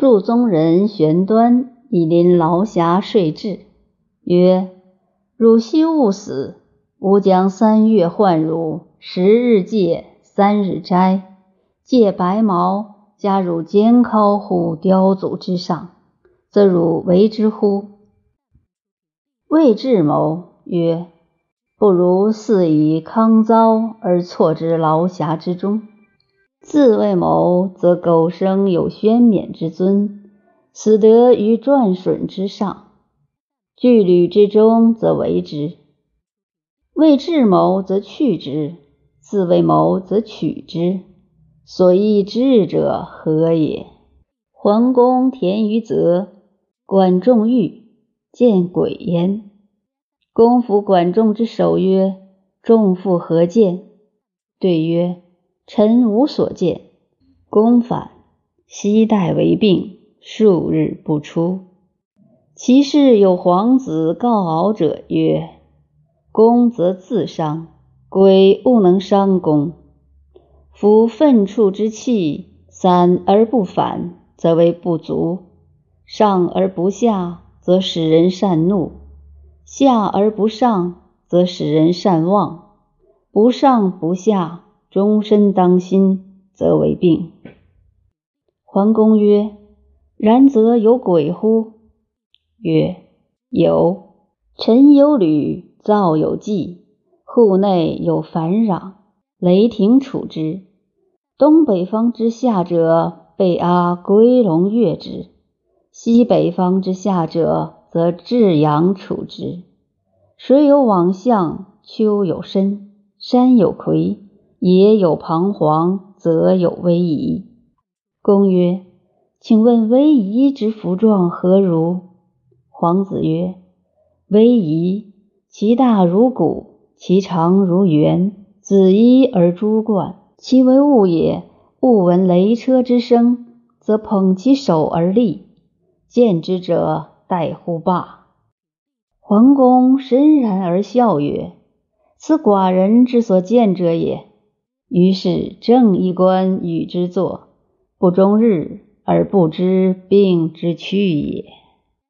祝宗人玄端以临劳霞睡至，曰：“汝昔勿死，吾将三月换汝，十日戒，三日斋，戒白毛，加汝肩尻乎雕祖之上，则汝为之乎？”魏志谋曰：“不如似以康遭而错之劳霞之中。”自谓谋，则苟生有宣冕之尊，死得于转损之上；据履之中，则为之。谓智谋，则去之；自谓谋，则取之。所以智者何也？桓公田于泽，管仲欲见鬼焉。公服管仲之首曰：“仲复何见？”对曰。臣无所见。公反，悉代为病，数日不出。其事有皇子告敖者曰：“公则自伤，鬼勿能伤公。夫愤触之气，散而不反，则为不足；上而不下，则使人善怒；下而不上，则使人善忘。不上不下。”终身当心，则为病。桓公曰：“然则有鬼乎？”曰：“有。臣有履，灶有祭，户内有烦壤，雷霆处之。东北方之下者，被阿归龙越之；西北方之下者，则至阳处之。水有往向，丘有深，山有魁。”也有彷徨，则有危夷。公曰：“请问危夷之服状何如？”皇子曰：“危夷，其大如鼓，其长如圆，子衣而珠冠。其为物也。物闻雷车之声，则捧其手而立。见之者，待乎罢。”桓公深然而笑曰：“此寡人之所见者也。”于是正衣冠与之坐，不终日而不知病之去也。